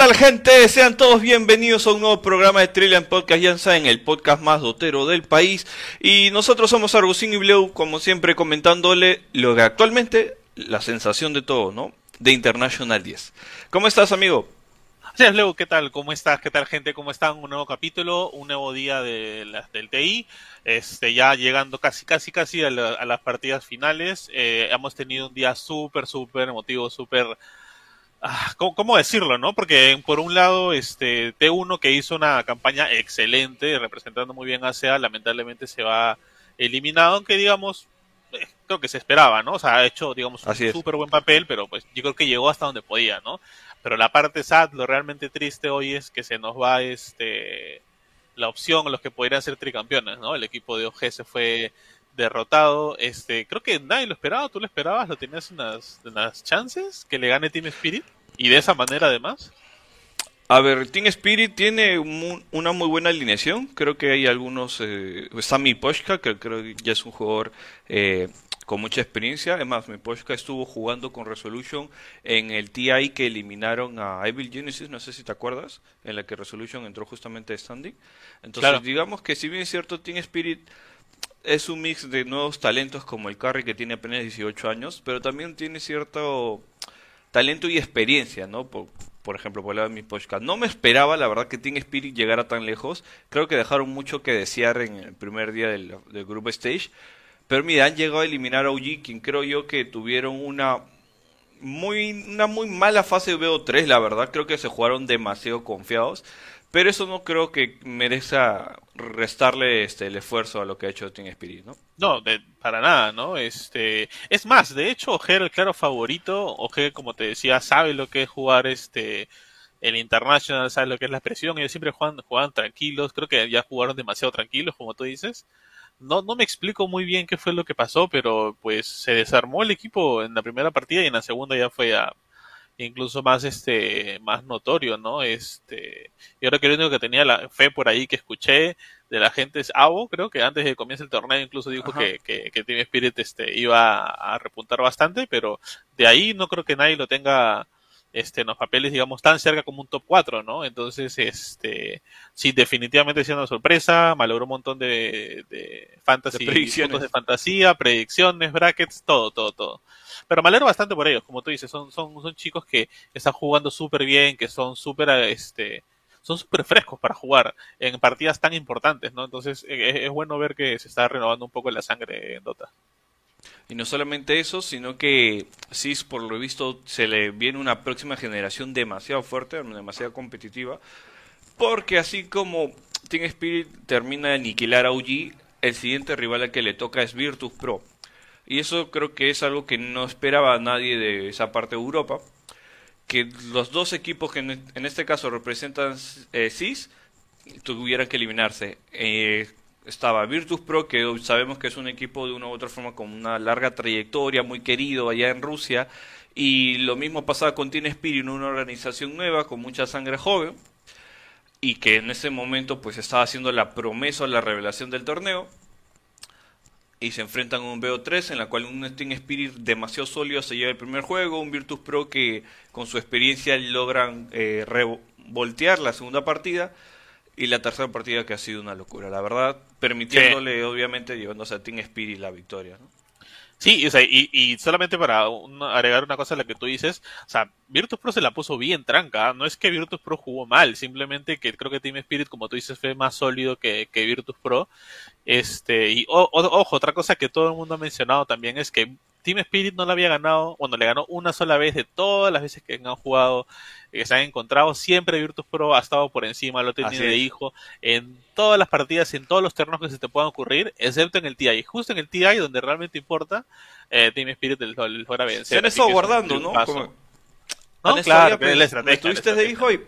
tal gente? Sean todos bienvenidos a un nuevo programa de Trillian Podcast, ya saben, el podcast más dotero del país. Y nosotros somos Argusín y Bleu, como siempre comentándole lo que actualmente, la sensación de todo, ¿no? De International 10. ¿Cómo estás, amigo? Así es, Leo, ¿qué tal? ¿Cómo estás? ¿Qué tal, gente? ¿Cómo están? Un nuevo capítulo, un nuevo día de la- del TI. Este, ya llegando casi, casi, casi a, a las partidas finales. Eh, hemos tenido un día súper, súper emotivo, súper... ah, ¿cómo, cómo decirlo, no? Porque por un lado, este T1 que hizo una campaña excelente, representando muy bien a SEA, lamentablemente se va eliminado, aunque digamos, eh, creo que se esperaba, ¿no? O sea, ha hecho, digamos, Así un súper buen papel, pero pues yo creo que llegó hasta donde podía, ¿no? Pero la parte sad, lo realmente triste hoy es que se nos va este la opción a los que podrían ser tricampeones, ¿no? El equipo de OG se fue derrotado. Este, creo que nadie lo esperaba, tú lo esperabas, lo tenías unas, unas chances que le gane Team Spirit y de esa manera además. A ver, Team Spirit tiene mu- una muy buena alineación. Creo que hay algunos. Eh, Sami Poshka, que creo que ya es un jugador eh, con mucha experiencia. Además, mi Poshka estuvo jugando con Resolution en el TI que eliminaron a Evil Genesis. No sé si te acuerdas. En la que Resolution entró justamente de standing. Entonces, Claro. digamos que si bien es cierto, Team Spirit es un mix de nuevos talentos como el Carry que tiene apenas 18 años, pero también tiene cierto talento y experiencia, ¿no? Por, por ejemplo, por el lado de mi. No me esperaba, la verdad, que Team Spirit llegara tan lejos. Creo que dejaron mucho que desear en el primer día del, del Group Stage. Pero mira, han llegado a eliminar a OG, quien creo yo que tuvieron una muy, una muy mala fase de BO3, la verdad. Creo que se jugaron demasiado confiados. Pero eso no creo que merezca restarle este, el esfuerzo a lo que ha hecho Team Spirit, ¿no? No, de- para nada, ¿no? Este, es más, de hecho, OG era el claro favorito. OG, como te decía, sabe lo que es jugar este el International, sabe lo que es la presión. Ellos siempre juegan, juegan tranquilos. Creo que ya jugaron demasiado tranquilos, como tú dices. No, no me explico muy bien qué fue lo que pasó, pero pues se desarmó el equipo en la primera partida y en la segunda ya fue a- incluso más este más notorio, ¿no? Este, yo creo que lo único que tenía la fe por ahí que escuché de la gente es Avo, creo que antes de que comience el torneo incluso dijo que, que, que Team Spirit este, iba a repuntar bastante, pero de ahí no creo que nadie lo tenga este, en los papeles, digamos, tan cerca como un top 4, ¿no? Entonces, este, sí, definitivamente siendo una sorpresa, malogró un montón de, de fantasy, De predicciones. de fantasía, predicciones, brackets, todo, todo, todo. Pero me alegro bastante por ellos, como tú dices, son, son, son chicos que están jugando súper bien, que son súper, este, son súper frescos para jugar en partidas tan importantes, ¿no? Entonces es, es bueno ver que se está renovando un poco la sangre en Dota. Y no solamente eso, sino que SIS, por lo visto, se le viene una próxima generación demasiado fuerte, demasiado competitiva. Porque así como Team Spirit termina de aniquilar a OG, el siguiente rival al que le toca es Virtus Pro. Y eso creo que es algo que no esperaba nadie de esa parte de Europa. Que los dos equipos que en, este caso representan eh, tuvieran que eliminarse. Eh, estaba Virtus Pro, que sabemos que es un equipo de una u otra forma con una larga trayectoria, muy querido allá en Rusia. Y lo mismo pasaba con Team Spirit, una organización nueva con mucha sangre joven. Y que en ese momento pues estaba haciendo la promesa o la revelación del torneo. Y se enfrentan a un BO3 en la cual un Team Spirit demasiado sólido se lleva el primer juego, un Virtus Pro que con su experiencia logran eh, revoltear la segunda partida y la tercera partida que ha sido una locura, la verdad, permitiéndole obviamente llevándose a Team Spirit la victoria. ¿no? Sí, o sea, y, y solamente para un- agregar una cosa a la que tú dices, o sea, Virtus Pro se la puso bien tranca, ¿ah? no es que Virtus Pro jugó mal, simplemente que creo que Team Spirit, como tú dices, fue más sólido que, que Virtus Pro. Este, y o- o- ojo, otra cosa que todo el mundo ha mencionado también es que Team Spirit no le había ganado, bueno, le ganó una sola vez de todas las veces que han jugado, que se han encontrado, siempre Virtus Pro ha estado por encima, lo Así de hijo en todas las partidas, en todos los terrenos que se te puedan ocurrir, excepto en el TI. Justo en el TI, donde realmente importa, eh, Team Spirit el, el fuera a vencer. Se han estado es guardando, ¿no? Como- No, han claro, que es la pues, estrategia. Estuviste la de hijo y...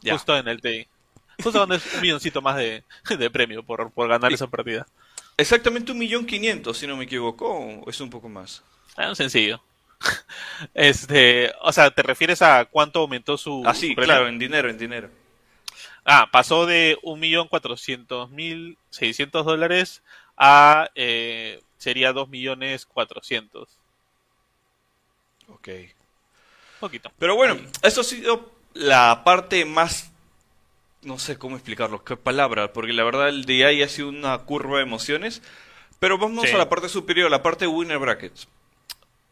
Ya. Justo en el TI. Justo donde es un milloncito más de, de premio por, por ganar esa partida. Exactamente un millón quinientos, si no me equivoco, o es un poco más. Ah, sencillo. Este, o sea, ¿te refieres a cuánto aumentó su, Ah, su sí, premio? claro, en dinero, en dinero. Ah, pasó de 1.400.600 dólares a eh, sería 2.400.000. Ok. Poquito. Pero bueno, eso ha sido la parte más no sé cómo explicarlo, qué palabra, porque la verdad el DI ha sido una curva de emociones. Pero vamos Sí. a la parte superior, la parte winner brackets.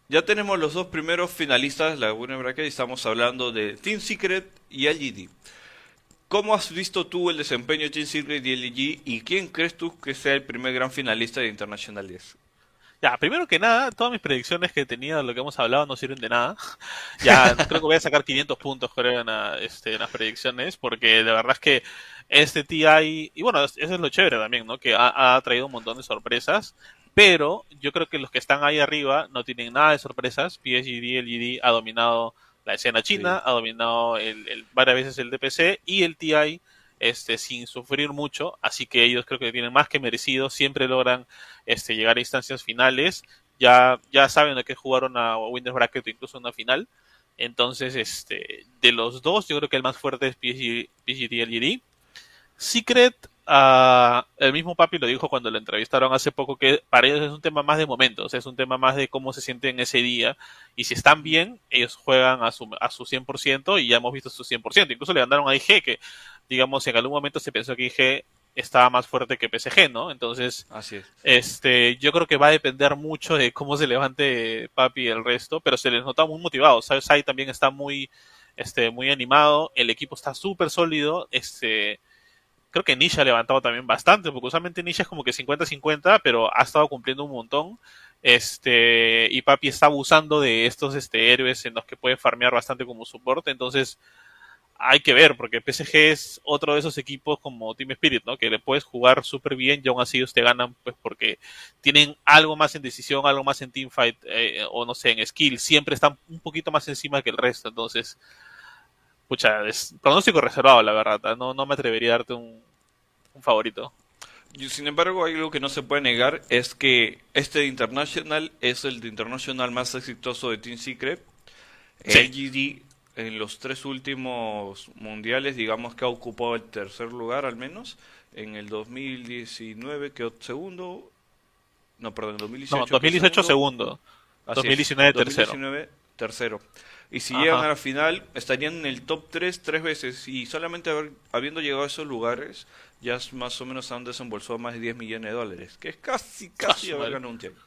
Ya tenemos los dos primeros finalistas, la winner bracket, y estamos hablando de Team Secret y LGD. ¿Cómo has visto tú el desempeño de Team Secret y LG y quién crees tú que sea el primer gran finalista de International 10? Ya, primero que nada, todas mis predicciones que tenía de lo que hemos hablado no sirven de nada. Ya, creo que voy a sacar 500 puntos, creo, en, la- este, en las predicciones, porque de verdad es que este TI, y bueno, es- eso es lo chévere también, ¿no? Que ha, ha traído un montón de sorpresas, pero yo creo que los que están ahí arriba no tienen nada de sorpresas. PSG, LGD ha dominado la escena china, Sí. ha dominado el, el- varias veces el DPC y el TI este, sin sufrir mucho, así que ellos creo que tienen más que merecido, siempre logran este, llegar a instancias finales, ya, ya saben de que jugaron a Winners Bracket o incluso una final, entonces este, de los dos yo creo que el más fuerte es PGT LGD. Secret, ah, el mismo papi lo dijo cuando lo entrevistaron hace poco que para ellos es un tema más de momentos, es un tema más de cómo se sienten ese día y si están bien, ellos juegan a su, a su 100% y ya hemos visto su 100%, incluso le ganaron a IG que digamos en algún momento se pensó que IG estaba más fuerte que PSG, ¿no? Entonces, Así es. este, yo creo que va a depender mucho de cómo se levante Papi y el resto, pero se les nota muy motivados. ¿sabes? Sai también está muy, este, muy animado, el equipo está súper sólido, este, creo que Nisha ha levantado también bastante, porque usualmente Nisha es como que 50-50, pero ha estado cumpliendo un montón. Este, y Papi está abusando de estos este, héroes en los que puede farmear bastante como soporte, entonces hay que ver, porque PSG es otro de esos equipos como Team Spirit, ¿no? Que le puedes jugar súper bien y aún así ellos te ganan, pues porque tienen algo más en decisión, algo más en teamfight, eh, o no sé, en skill, siempre están un poquito más encima que el resto, entonces, pucha, es pronóstico reservado, la verdad, ¿ah? no, no me atrevería a darte un, un favorito. Y, Sin embargo, algo que no se puede negar, es que este International es el International más exitoso de Team Secret. Sí. LGD en los tres últimos mundiales, digamos que ha ocupado el tercer lugar al menos. En el 2019 quedó segundo. No, perdón, en 2018. No, quedó 2018 segundo, Así es, 2019 tercero. 2019 tercero. Y si Ajá. llegan a la final, estarían en el top 3 tres veces. Y solamente haber- habiendo llegado a esos lugares, ya más o menos han desembolsado más de 10 millones de dólares. Que es casi, casi haber ganado un tiempo.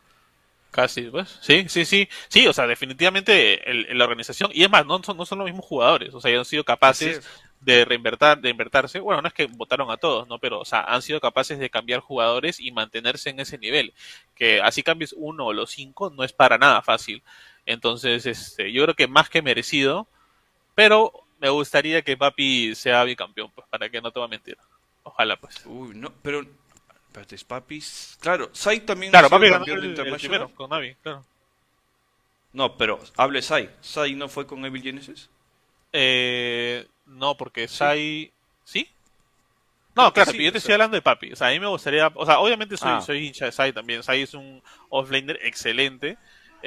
Casi, pues. Sí, sí, sí. Sí, o sea, definitivamente el- la organización, y es más, no son, no son los mismos jugadores, o sea, ellos han sido capaces de reinvertir, de invertirse. Bueno, no es que votaron a todos, ¿no? Pero, o sea, han sido capaces de cambiar jugadores y mantenerse en ese nivel. Que así cambies uno o los cinco no es para nada fácil. Entonces, este, yo creo que más que merecido, pero me gustaría que Papi sea bicampeón, pues, para que no te va a mentir. Ojalá, pues. Uy, no, pero. Espérate, es Papis. Claro, Sai también Claro, Papi ganó campeón el, primero con Navi, claro. No, pero hable Sai. Sai no fue con Evil Genesis. Eh, no, porque Sai... ¿Sí? No, claro, sí, yo te estoy sea. hablando de Papi. O sea, a mí me gustaría... O sea, obviamente soy, Ah. soy hincha de Sai también. Sai es un offlaner excelente.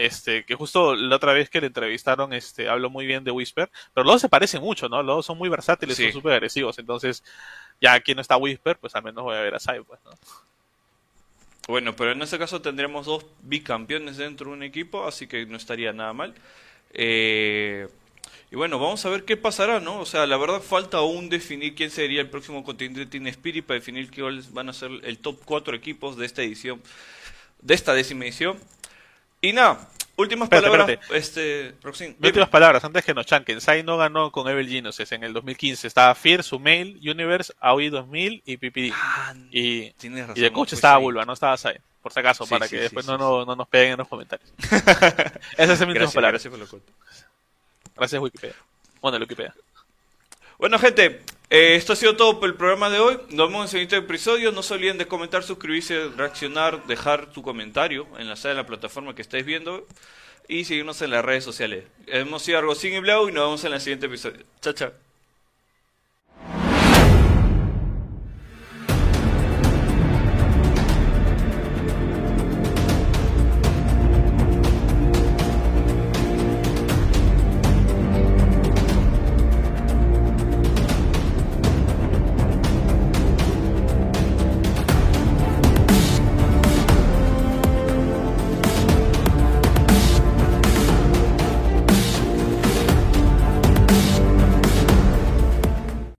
Este, que justo la otra vez que le entrevistaron, este, habló muy bien de Whisper. Pero los dos se parecen mucho, ¿no? Los dos son muy versátiles, Sí. son súper agresivos. Entonces, ya aquí no está Whisper, pues al menos voy a ver a Sai, pues, ¿no? Bueno, pero en este caso tendremos dos bicampeones dentro de un equipo, así que no estaría nada mal. Eh, y bueno, vamos a ver qué pasará, ¿no? O sea, la verdad falta aún definir quién sería el próximo continente de Team Spirit para definir cuáles van a ser el top 4 equipos de esta edición, de esta décima edición. Y nada, últimas Espérate, palabras, espérate. este, Roxin, Mis últimas palabras, antes que nos chanquen. Sai no ganó con Evil Geniuses en el 2015. Estaba Fear, Sumail, Universe, AOI 2000 y PPD. Ah, Y, tienes razón, y de coach estaba. Bulba, no estaba Sai. Por si acaso, Sí, para sí, que sí, después no, no, no nos peguen en los comentarios. Esas son mis últimas palabras. gracias por lo corto. Gracias, Wikipedia. Bueno, Wikipedia. Bueno, gente, eh, esto ha sido todo por el programa de hoy. Nos vemos en el siguiente episodio. No se olviden de comentar, suscribirse, reaccionar, dejar tu comentario en la sala de la plataforma que estáis viendo y seguirnos en las redes sociales. Hemos sido Argocín y Blau y nos vemos en el siguiente episodio. Chao, chao.